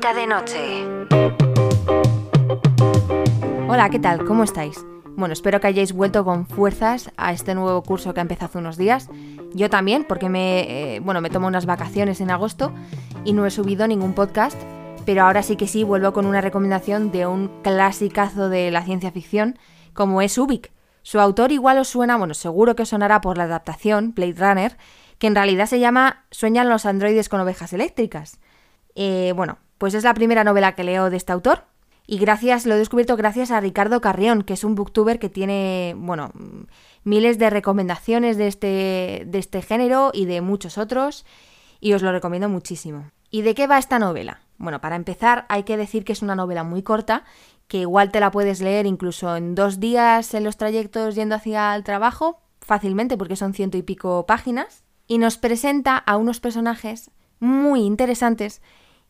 de noche. Hola, ¿qué tal? ¿Cómo estáis? Bueno, espero que hayáis vuelto con fuerzas a este nuevo curso que ha empezado hace unos días. Yo también, porque me, eh, bueno, me tomo unas vacaciones en agosto y no he subido ningún podcast, pero ahora sí que sí vuelvo con una recomendación de un clasicazo de la ciencia ficción como es Ubik. Su autor igual os suena, bueno, seguro que os sonará por la adaptación, Blade Runner, que en realidad se llama Sueñan los androides con ovejas eléctricas. Eh, bueno, pues es la primera novela que leo de este autor. Y gracias, lo he descubierto gracias a Ricardo Carrión, que es un booktuber que tiene, bueno, miles de recomendaciones de este, de este género y de muchos otros. Y os lo recomiendo muchísimo. ¿Y de qué va esta novela? Bueno, para empezar hay que decir que es una novela muy corta, que igual te la puedes leer incluso en dos días en los trayectos yendo hacia el trabajo, fácilmente porque son ciento y pico páginas, y nos presenta a unos personajes muy interesantes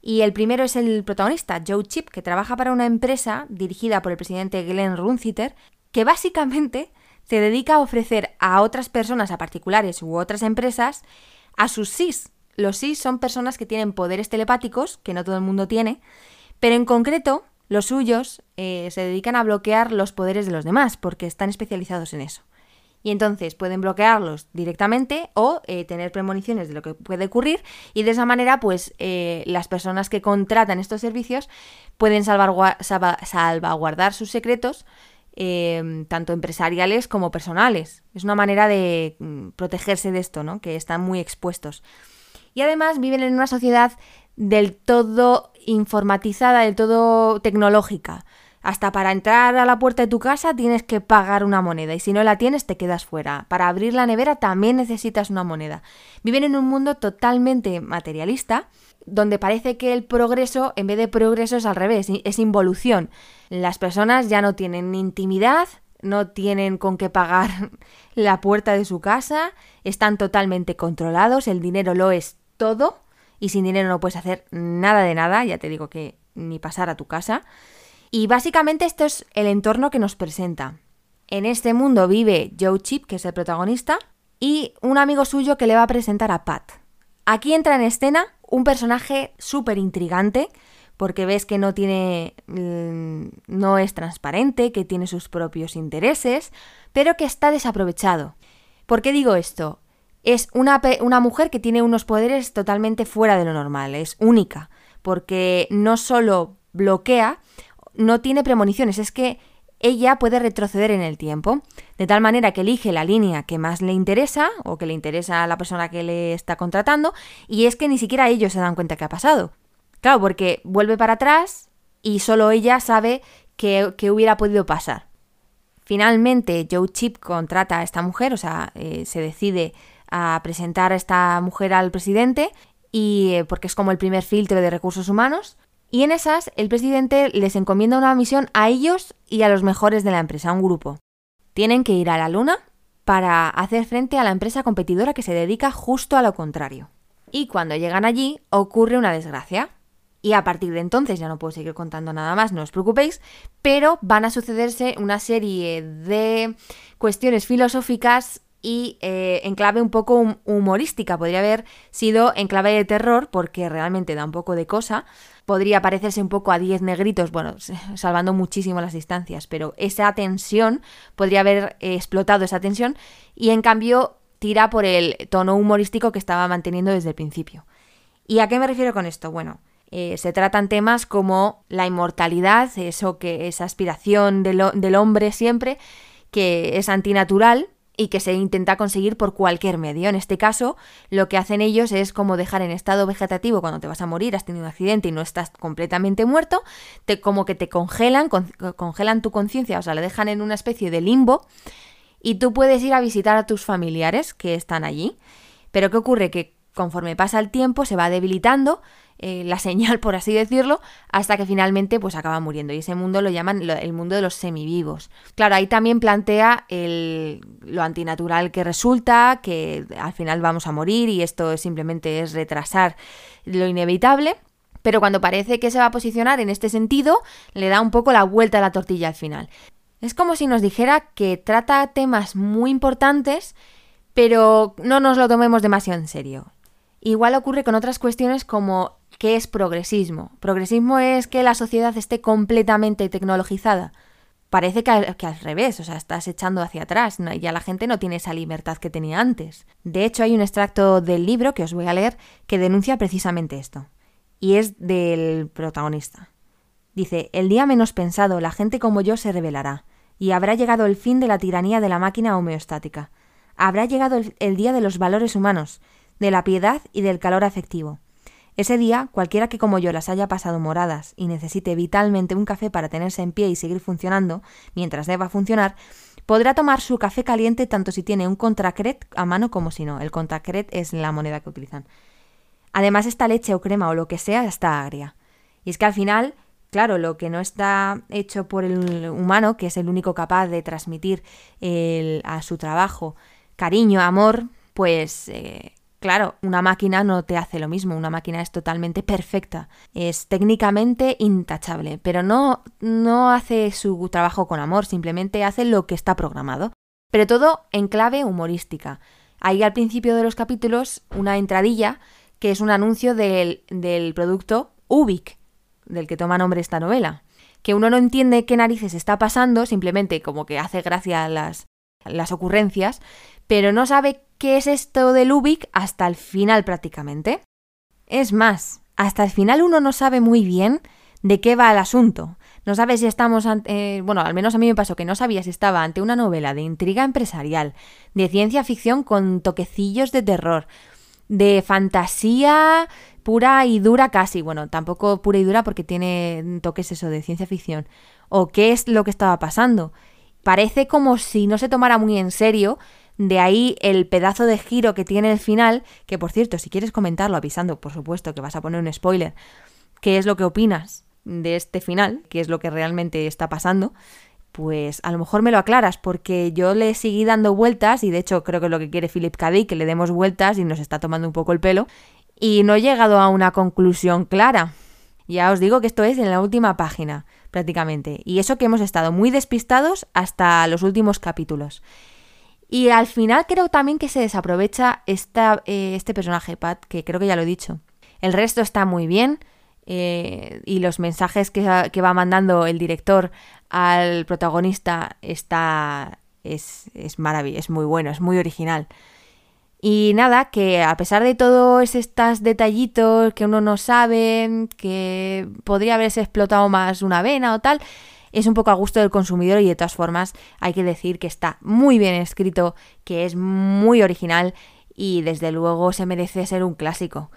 y el primero es el protagonista, Joe Chip, que trabaja para una empresa dirigida por el presidente Glenn Runciter, que básicamente se dedica a ofrecer a otras personas, a particulares u otras empresas, a sus SIS. Los SIS son personas que tienen poderes telepáticos, que no todo el mundo tiene, pero en concreto los suyos eh, se dedican a bloquear los poderes de los demás, porque están especializados en eso y entonces pueden bloquearlos directamente o eh, tener premoniciones de lo que puede ocurrir y de esa manera pues eh, las personas que contratan estos servicios pueden salvaguardar sus secretos em, tanto empresariales como personales. Es una manera de mm, protegerse de esto, ¿no? Que están muy expuestos. Y además viven en una sociedad del todo informatizada, del todo tecnológica. Hasta para entrar a la puerta de tu casa tienes que pagar una moneda y si no la tienes te quedas fuera. Para abrir la nevera también necesitas una moneda. Viven en un mundo totalmente materialista donde parece que el progreso en vez de progreso es al revés, es involución. Las personas ya no tienen intimidad, no tienen con qué pagar la puerta de su casa, están totalmente controlados, el dinero lo es todo y sin dinero no puedes hacer nada de nada, ya te digo que ni pasar a tu casa. Y básicamente esto es el entorno que nos presenta. En este mundo vive Joe Chip, que es el protagonista, y un amigo suyo que le va a presentar a Pat. Aquí entra en escena un personaje súper intrigante, porque ves que no tiene. Mm, no es transparente, que tiene sus propios intereses, pero que está desaprovechado. ¿Por qué digo esto? Es una, una mujer que tiene unos poderes totalmente fuera de lo normal, es única, porque no solo bloquea, no tiene premoniciones, es que ella puede retroceder en el tiempo, de tal manera que elige la línea que más le interesa o que le interesa a la persona que le está contratando, y es que ni siquiera ellos se dan cuenta que ha pasado. Claro, porque vuelve para atrás y solo ella sabe que, hubiera podido pasar. Finalmente, Joe Chip contrata a esta mujer, o sea, eh, se decide a presentar a esta mujer al presidente, y eh, porque es como el primer filtro de recursos humanos, y en esas, el presidente les encomienda una misión a ellos y a los mejores de la empresa, a un grupo. Tienen que ir a la Luna para hacer frente a la empresa competidora que se dedica justo a lo contrario. Y cuando llegan allí, ocurre una desgracia. Y a partir de entonces, ya no puedo seguir contando nada más, no os preocupéis, pero van a sucederse una serie de cuestiones filosóficas y eh, en clave un poco humorística. Podría haber sido en clave de terror, porque realmente da un poco de cosa, podría parecerse un poco a 10 negritos, bueno, salvando muchísimo las distancias, pero esa tensión podría haber eh, explotado esa tensión y en cambio tira por el tono humorístico que estaba manteniendo desde el principio. ¿Y a qué me refiero con esto? Bueno, eh, se tratan temas como la inmortalidad, eso que es aspiración del hombre siempre, que es antinatural, y que se intenta conseguir por cualquier medio. En este caso, lo que hacen ellos es como dejar en estado vegetativo cuando te vas a morir, has tenido un accidente y no estás completamente muerto, te, como que te congelan, congelan tu conciencia, o sea, le dejan en una especie de limbo y tú puedes ir a visitar a tus familiares que están allí. Pero ¿qué ocurre? Que conforme pasa el tiempo se va debilitando eh, la señal, por así decirlo, hasta que finalmente pues acaba muriendo. Y ese mundo lo llaman el mundo de los semivivos. Claro, ahí también plantea el, lo antinatural que resulta, que al final vamos a morir y esto simplemente es retrasar lo inevitable. Pero cuando parece que se va a posicionar en este sentido, le da un poco la vuelta a la tortilla al final. Es como si nos dijera que trata temas muy importantes, pero no nos lo tomemos demasiado en serio. Igual ocurre con otras cuestiones como ¿qué es progresismo? Progresismo es que la sociedad esté completamente tecnologizada. Parece que al, revés, o sea, estás echando hacia atrás, y ya la gente no tiene esa libertad que tenía antes. De hecho, hay un extracto del libro que os voy a leer que denuncia precisamente esto, y es del protagonista. Dice, el día menos pensado, la gente como yo se rebelará, y habrá llegado el fin de la tiranía de la máquina homeostática. Habrá llegado el día de los valores humanos, de la piedad y del calor afectivo. Ese día, cualquiera que como yo las haya pasado moradas y necesite vitalmente un café para tenerse en pie y seguir funcionando, mientras deba funcionar, podrá tomar su café caliente tanto si tiene un contracret a mano como si no. El contracret es la moneda que utilizan. Además, esta leche o crema o lo que sea está agria. Y es que al final, claro, lo que no está hecho por el humano, que es el único capaz de transmitir el, a su trabajo cariño, amor, pues eh, Claro, una máquina no te hace lo mismo, una máquina es totalmente perfecta, es técnicamente intachable, pero no, no hace su trabajo con amor, simplemente hace lo que está programado. Pero todo en clave humorística. Hay al principio de los capítulos una entradilla que es un anuncio del, del producto Ubik, del que toma nombre esta novela. Que uno no entiende qué narices está pasando, simplemente como que hace gracia las, las ocurrencias, pero no sabe qué es esto del Ubik hasta el final prácticamente. Es más, hasta el final uno no sabe muy bien de qué va el asunto. No sabe si estamos ante, eh, bueno, al menos a mí me pasó que no sabía si estaba ante una novela de intriga empresarial, de ciencia ficción con toquecillos de terror, de fantasía pura y dura casi, bueno, tampoco pura y dura porque tiene toques eso de ciencia ficción, o qué es lo que estaba pasando. Parece como si no se tomara muy en serio de ahí el pedazo de giro que tiene el final, que por cierto, si quieres comentarlo avisando, por supuesto que vas a poner un spoiler, qué es lo que opinas de este final, qué es lo que realmente está pasando, pues a lo mejor me lo aclaras, porque yo le seguí dando vueltas, y de hecho creo que es lo que quiere Philip K. que le demos vueltas y nos está tomando un poco el pelo, y no he llegado a una conclusión clara. Ya os digo que esto es en la última página, prácticamente, y eso que hemos estado muy despistados hasta los últimos capítulos. Y al final creo también que se desaprovecha esta, eh, este personaje, Pat, que creo que ya lo he dicho. El resto está muy bien eh, y los mensajes que, va mandando el director al protagonista está, es, es maravilloso, es muy bueno, es muy original. Y nada, que a pesar de todos estos detallitos que uno no sabe, que podría haberse explotado más una vena o tal, es un poco a gusto del consumidor y de todas formas hay que decir que está muy bien escrito, que es muy original y desde luego se merece ser un clásico.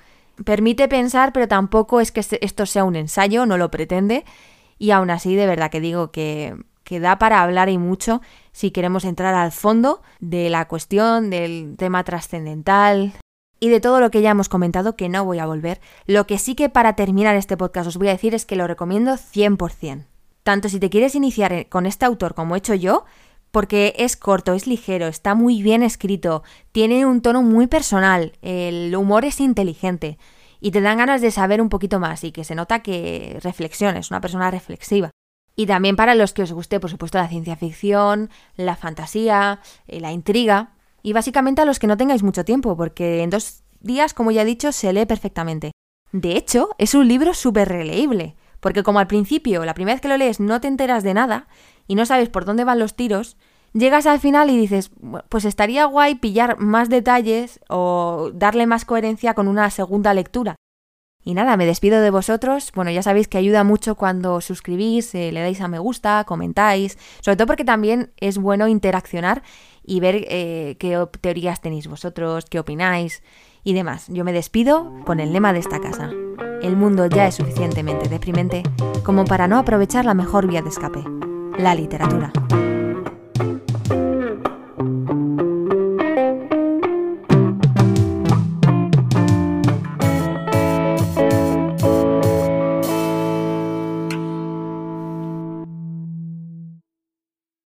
Permite pensar, pero tampoco es que esto sea un ensayo, no lo pretende. Y aún así, de verdad que digo que, que da para hablar y mucho si queremos entrar al fondo de la cuestión, del tema trascendental, y de todo lo que ya hemos comentado que no voy a volver. Lo que sí que para terminar este podcast os voy a decir es que lo recomiendo 100% tanto si te quieres iniciar con este autor como he hecho yo, porque es corto, es ligero, está muy bien escrito, tiene un tono muy personal, el humor es inteligente y te dan ganas de saber un poquito más y que se nota que reflexiones, una persona reflexiva. Y también para los que os guste, por supuesto, la ciencia ficción, la fantasía, eh, la intriga, y básicamente a los que no tengáis mucho tiempo, porque en dos días, como ya he dicho, se lee perfectamente. De hecho, es un libro súper releíble. Porque como al principio, la primera vez que lo lees, no te enteras de nada y no sabes por dónde van los tiros, llegas al final y dices, pues estaría guay pillar más detalles o darle más coherencia con una segunda lectura. Y nada, me despido de vosotros. Bueno, ya sabéis que ayuda mucho cuando suscribís, eh, le dais a me gusta, comentáis, sobre todo porque también es bueno interaccionar y ver eh, qué teorías tenéis vosotros, qué opináis y demás. Yo me despido con el lema de esta casa el mundo ya es suficientemente deprimente como para no aprovechar la mejor vía de escape, la literatura.